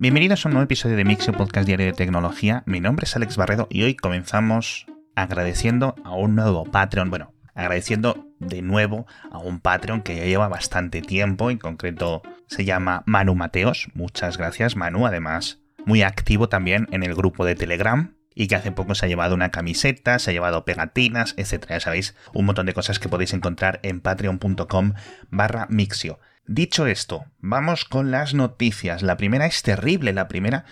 Bienvenidos a un nuevo episodio de Mixio Podcast Diario de Tecnología. Mi nombre es Alex Barredo y hoy comenzamos agradeciendo a un nuevo Patreon. Bueno, agradeciendo de nuevo a un Patreon que ya lleva bastante tiempo, en concreto se llama Manu Mateos. Muchas gracias, Manu, además muy activo también en el grupo de Telegram y que hace poco se ha llevado una camiseta, se ha llevado pegatinas, etcétera. Ya sabéis, un montón de cosas que podéis encontrar en patreon.com barra mixio. Dicho esto, vamos con las noticias. La primera es terrible, la primera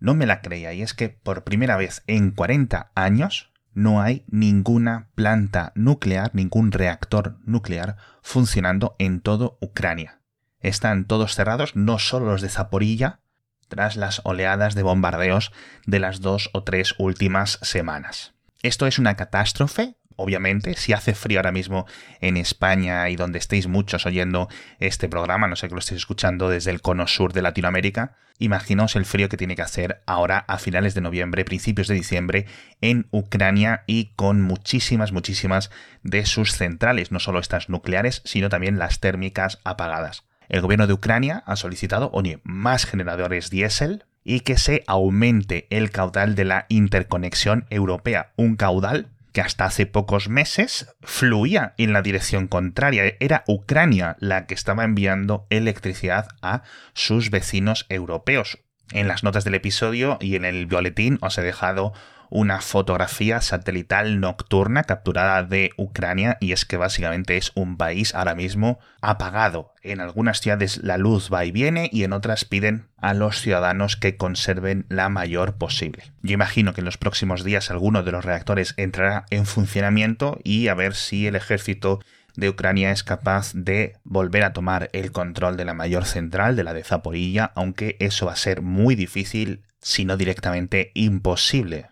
no me la creía, y es que por primera vez en 40 años no hay ninguna planta nuclear, ningún reactor nuclear funcionando en todo Ucrania. Están todos cerrados, no solo los de Zaporilla, tras las oleadas de bombardeos de las dos o tres últimas semanas. Esto es una catástrofe, obviamente, si hace frío ahora mismo en España y donde estéis muchos oyendo este programa, no sé que lo estéis escuchando desde el cono sur de Latinoamérica, imaginaos el frío que tiene que hacer ahora a finales de noviembre, principios de diciembre en Ucrania y con muchísimas, muchísimas de sus centrales, no solo estas nucleares, sino también las térmicas apagadas. El gobierno de Ucrania ha solicitado, oye, más generadores diésel y que se aumente el caudal de la interconexión europea, un caudal que hasta hace pocos meses fluía en la dirección contraria. Era Ucrania la que estaba enviando electricidad a sus vecinos europeos. En las notas del episodio y en el boletín os he dejado una fotografía satelital nocturna capturada de Ucrania y es que básicamente es un país ahora mismo apagado. En algunas ciudades la luz va y viene y en otras piden a los ciudadanos que conserven la mayor posible. Yo imagino que en los próximos días alguno de los reactores entrará en funcionamiento y a ver si el ejército de Ucrania es capaz de volver a tomar el control de la mayor central, de la de Zaporilla, aunque eso va a ser muy difícil, si no directamente imposible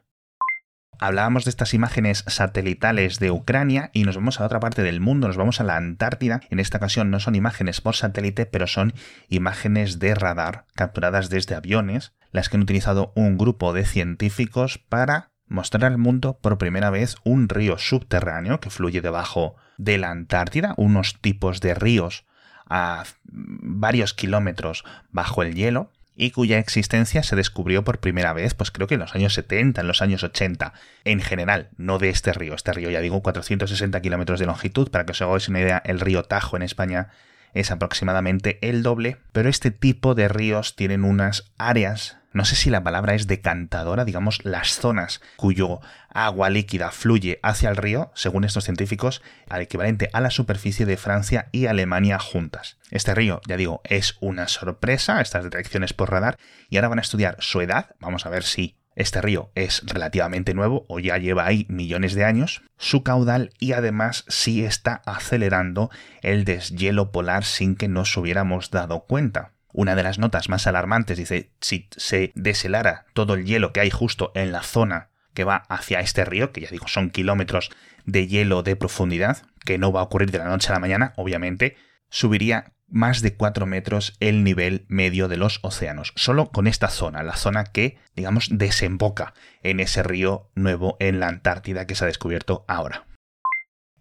hablábamos de estas imágenes satelitales de Ucrania y nos vamos a otra parte del mundo, nos vamos a la Antártida. En esta ocasión no son imágenes por satélite, pero son imágenes de radar capturadas desde aviones, las que han utilizado un grupo de científicos para mostrar al mundo por primera vez un río subterráneo que fluye debajo de la Antártida, unos tipos de ríos a varios kilómetros bajo el hielo, y cuya existencia se descubrió por primera vez, pues creo que en los años 70, en los años 80, en general, no de este río. Este río, ya digo, 460 kilómetros de longitud, para que os hagáis una idea, el río Tajo en España es aproximadamente el doble, pero este tipo de ríos tienen unas áreas no sé si la palabra es decantadora, digamos, las zonas cuyo agua líquida fluye hacia el río, según estos científicos, al equivalente a la superficie de Francia y Alemania juntas. Este río, ya digo, es una sorpresa, estas detecciones por radar, y ahora van a estudiar su edad, vamos a ver si este río es relativamente nuevo o ya lleva ahí millones de años, su caudal y además si está acelerando el deshielo polar sin que nos hubiéramos dado cuenta. Una de las notas más alarmantes dice, si se deshelara todo el hielo que hay justo en la zona que va hacia este río, que ya digo son kilómetros de hielo de profundidad, que no va a ocurrir de la noche a la mañana, obviamente, subiría más de 4 metros el nivel medio de los océanos, solo con esta zona, la zona que, digamos, desemboca en ese río nuevo en la Antártida que se ha descubierto ahora.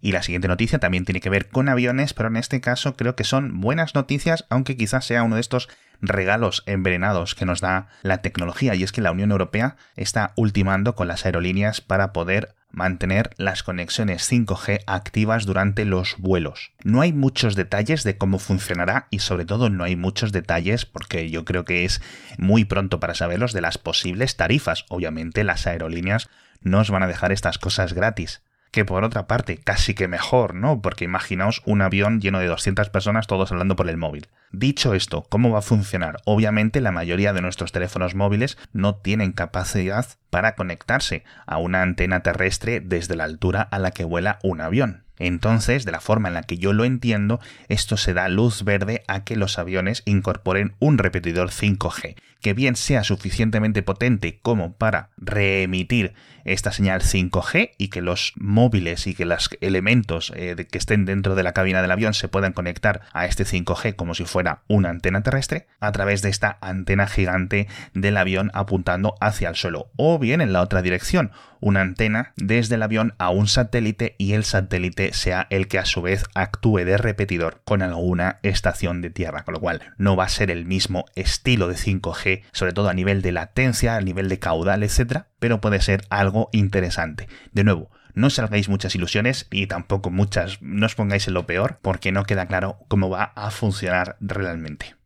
Y la siguiente noticia también tiene que ver con aviones, pero en este caso creo que son buenas noticias, aunque quizás sea uno de estos regalos envenenados que nos da la tecnología, y es que la Unión Europea está ultimando con las aerolíneas para poder mantener las conexiones 5G activas durante los vuelos. No hay muchos detalles de cómo funcionará y sobre todo no hay muchos detalles porque yo creo que es muy pronto para saberlos de las posibles tarifas. Obviamente las aerolíneas no os van a dejar estas cosas gratis que por otra parte casi que mejor, ¿no? Porque imaginaos un avión lleno de 200 personas todos hablando por el móvil. Dicho esto, ¿cómo va a funcionar? Obviamente la mayoría de nuestros teléfonos móviles no tienen capacidad para conectarse a una antena terrestre desde la altura a la que vuela un avión. Entonces, de la forma en la que yo lo entiendo, esto se da luz verde a que los aviones incorporen un repetidor 5G, que bien sea suficientemente potente como para reemitir esta señal 5G y que los móviles y que los elementos eh, que estén dentro de la cabina del avión se puedan conectar a este 5G como si fuera una antena terrestre a través de esta antena gigante del avión apuntando hacia el suelo. O bien en la otra dirección una antena desde el avión a un satélite y el satélite sea el que a su vez actúe de repetidor con alguna estación de tierra, con lo cual no va a ser el mismo estilo de 5G, sobre todo a nivel de latencia, a nivel de caudal, etcétera, pero puede ser algo interesante. De nuevo, no salgáis muchas ilusiones y tampoco muchas, no os pongáis en lo peor porque no queda claro cómo va a funcionar realmente.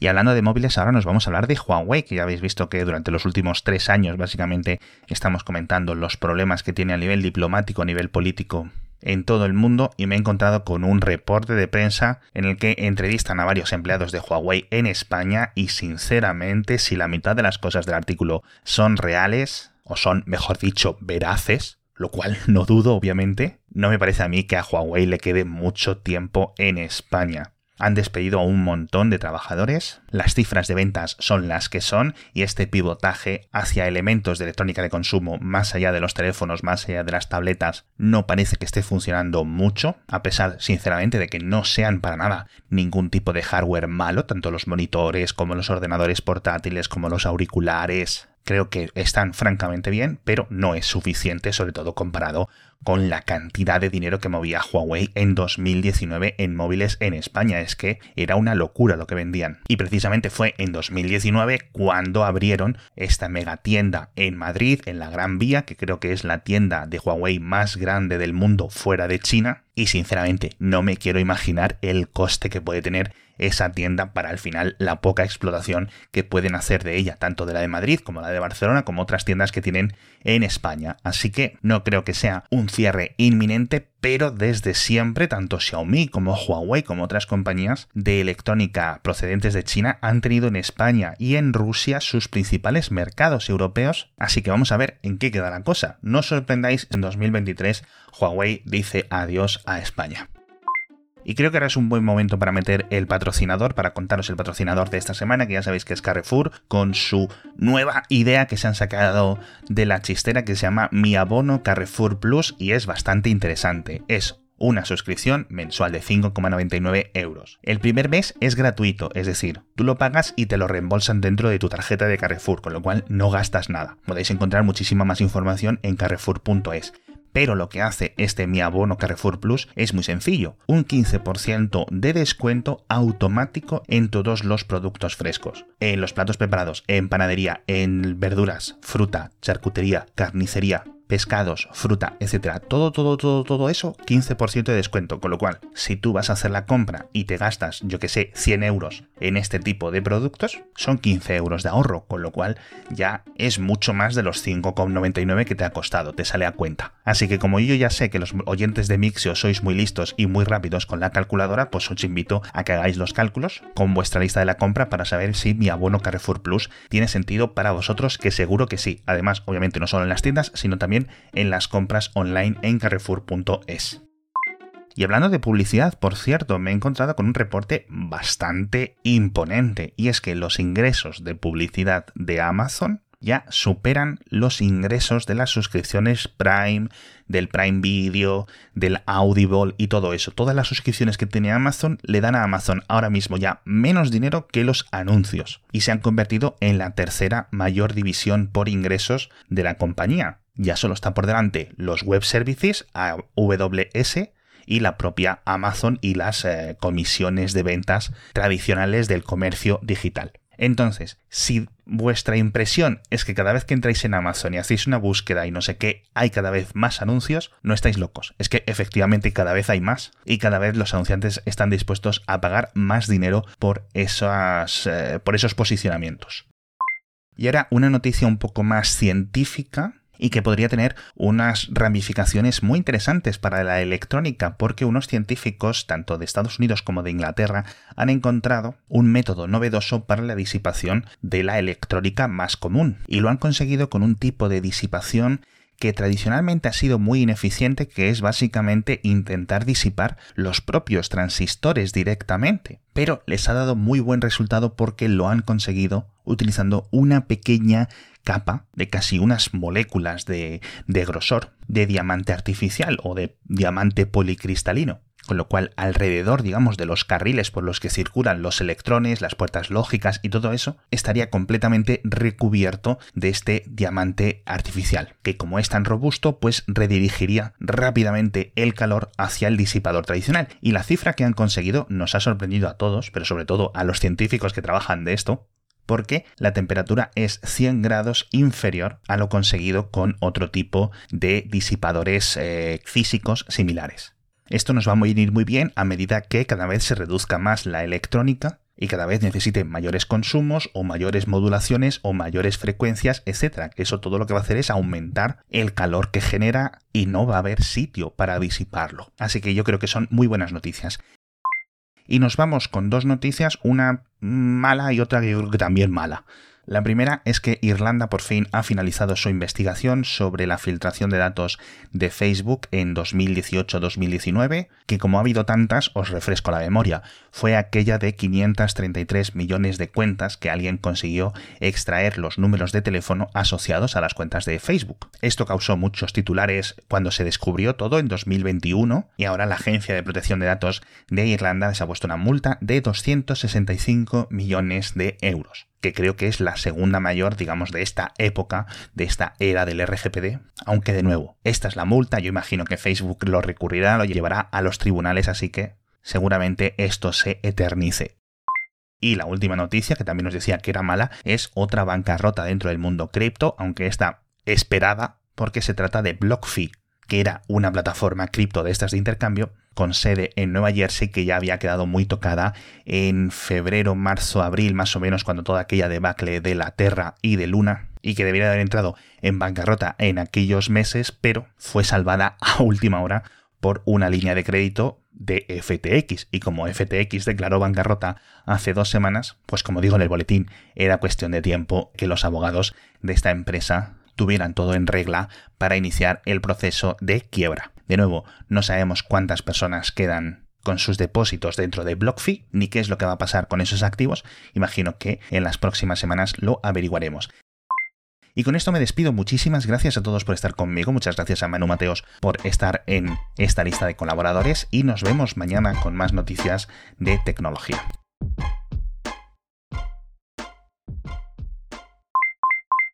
Y hablando de móviles, ahora nos vamos a hablar de Huawei, que ya habéis visto que durante los últimos tres años básicamente estamos comentando los problemas que tiene a nivel diplomático, a nivel político en todo el mundo y me he encontrado con un reporte de prensa en el que entrevistan a varios empleados de Huawei en España y sinceramente si la mitad de las cosas del artículo son reales o son, mejor dicho, veraces, lo cual no dudo obviamente, no me parece a mí que a Huawei le quede mucho tiempo en España. Han despedido a un montón de trabajadores, las cifras de ventas son las que son y este pivotaje hacia elementos de electrónica de consumo más allá de los teléfonos, más allá de las tabletas, no parece que esté funcionando mucho, a pesar sinceramente de que no sean para nada ningún tipo de hardware malo, tanto los monitores como los ordenadores portátiles como los auriculares, creo que están francamente bien, pero no es suficiente, sobre todo comparado con la cantidad de dinero que movía Huawei en 2019 en móviles en España. Es que era una locura lo que vendían. Y precisamente fue en 2019 cuando abrieron esta mega tienda en Madrid, en la Gran Vía, que creo que es la tienda de Huawei más grande del mundo fuera de China. Y sinceramente no me quiero imaginar el coste que puede tener esa tienda para al final la poca explotación que pueden hacer de ella, tanto de la de Madrid como la de Barcelona, como otras tiendas que tienen en España. Así que no creo que sea un cierre inminente, pero desde siempre tanto Xiaomi como Huawei como otras compañías de electrónica procedentes de China han tenido en España y en Rusia sus principales mercados europeos, así que vamos a ver en qué queda la cosa. No os sorprendáis, en 2023 Huawei dice adiós a España. Y creo que ahora es un buen momento para meter el patrocinador, para contaros el patrocinador de esta semana, que ya sabéis que es Carrefour, con su nueva idea que se han sacado de la chistera que se llama Mi Abono Carrefour Plus y es bastante interesante. Es una suscripción mensual de 5,99 euros. El primer mes es gratuito, es decir, tú lo pagas y te lo reembolsan dentro de tu tarjeta de Carrefour, con lo cual no gastas nada. Podéis encontrar muchísima más información en carrefour.es pero lo que hace este Mi Abono Carrefour Plus es muy sencillo, un 15% de descuento automático en todos los productos frescos, en los platos preparados, en panadería, en verduras, fruta, charcutería, carnicería, pescados, fruta, etcétera, todo, todo, todo, todo eso, 15% de descuento. Con lo cual, si tú vas a hacer la compra y te gastas, yo que sé, 100 euros en este tipo de productos, son 15 euros de ahorro. Con lo cual, ya es mucho más de los 5,99 que te ha costado, te sale a cuenta. Así que, como yo ya sé que los oyentes de Mixio sois muy listos y muy rápidos con la calculadora, pues os invito a que hagáis los cálculos con vuestra lista de la compra para saber si mi abono Carrefour Plus tiene sentido para vosotros, que seguro que sí. Además, obviamente, no solo en las tiendas, sino también en las compras online en carrefour.es. Y hablando de publicidad, por cierto, me he encontrado con un reporte bastante imponente, y es que los ingresos de publicidad de Amazon ya superan los ingresos de las suscripciones Prime, del Prime Video, del Audible y todo eso. Todas las suscripciones que tiene Amazon le dan a Amazon ahora mismo ya menos dinero que los anuncios y se han convertido en la tercera mayor división por ingresos de la compañía. Ya solo está por delante los web services, AWS, y la propia Amazon y las eh, comisiones de ventas tradicionales del comercio digital. Entonces, si vuestra impresión es que cada vez que entráis en Amazon y hacéis una búsqueda y no sé qué, hay cada vez más anuncios, no estáis locos. Es que efectivamente cada vez hay más y cada vez los anunciantes están dispuestos a pagar más dinero por, esas, eh, por esos posicionamientos. Y ahora una noticia un poco más científica y que podría tener unas ramificaciones muy interesantes para la electrónica, porque unos científicos, tanto de Estados Unidos como de Inglaterra, han encontrado un método novedoso para la disipación de la electrónica más común, y lo han conseguido con un tipo de disipación que tradicionalmente ha sido muy ineficiente, que es básicamente intentar disipar los propios transistores directamente. Pero les ha dado muy buen resultado porque lo han conseguido utilizando una pequeña capa de casi unas moléculas de, de grosor de diamante artificial o de diamante policristalino con lo cual alrededor, digamos, de los carriles por los que circulan los electrones, las puertas lógicas y todo eso, estaría completamente recubierto de este diamante artificial, que como es tan robusto, pues redirigiría rápidamente el calor hacia el disipador tradicional. Y la cifra que han conseguido nos ha sorprendido a todos, pero sobre todo a los científicos que trabajan de esto, porque la temperatura es 100 grados inferior a lo conseguido con otro tipo de disipadores eh, físicos similares. Esto nos va a ir muy bien a medida que cada vez se reduzca más la electrónica y cada vez necesite mayores consumos o mayores modulaciones o mayores frecuencias, etc. Eso todo lo que va a hacer es aumentar el calor que genera y no va a haber sitio para disiparlo. Así que yo creo que son muy buenas noticias. Y nos vamos con dos noticias, una mala y otra que también mala. La primera es que Irlanda por fin ha finalizado su investigación sobre la filtración de datos de Facebook en 2018-2019, que como ha habido tantas, os refresco la memoria, fue aquella de 533 millones de cuentas que alguien consiguió extraer los números de teléfono asociados a las cuentas de Facebook. Esto causó muchos titulares cuando se descubrió todo en 2021 y ahora la Agencia de Protección de Datos de Irlanda se ha puesto una multa de 265 millones de euros que creo que es la segunda mayor, digamos, de esta época, de esta era del RGPD. Aunque de nuevo, esta es la multa, yo imagino que Facebook lo recurrirá, lo llevará a los tribunales, así que seguramente esto se eternice. Y la última noticia, que también nos decía que era mala, es otra bancarrota dentro del mundo cripto, aunque está esperada, porque se trata de BlockFi, que era una plataforma cripto de estas de intercambio con sede en Nueva Jersey que ya había quedado muy tocada en febrero, marzo, abril, más o menos, cuando toda aquella debacle de la Terra y de Luna y que debería haber entrado en bancarrota en aquellos meses, pero fue salvada a última hora por una línea de crédito de FTX. Y como FTX declaró bancarrota hace dos semanas, pues como digo en el boletín, era cuestión de tiempo que los abogados de esta empresa tuvieran todo en regla para iniciar el proceso de quiebra. De nuevo, no sabemos cuántas personas quedan con sus depósitos dentro de BlockFi, ni qué es lo que va a pasar con esos activos. Imagino que en las próximas semanas lo averiguaremos. Y con esto me despido. Muchísimas gracias a todos por estar conmigo. Muchas gracias a Manu Mateos por estar en esta lista de colaboradores. Y nos vemos mañana con más noticias de tecnología.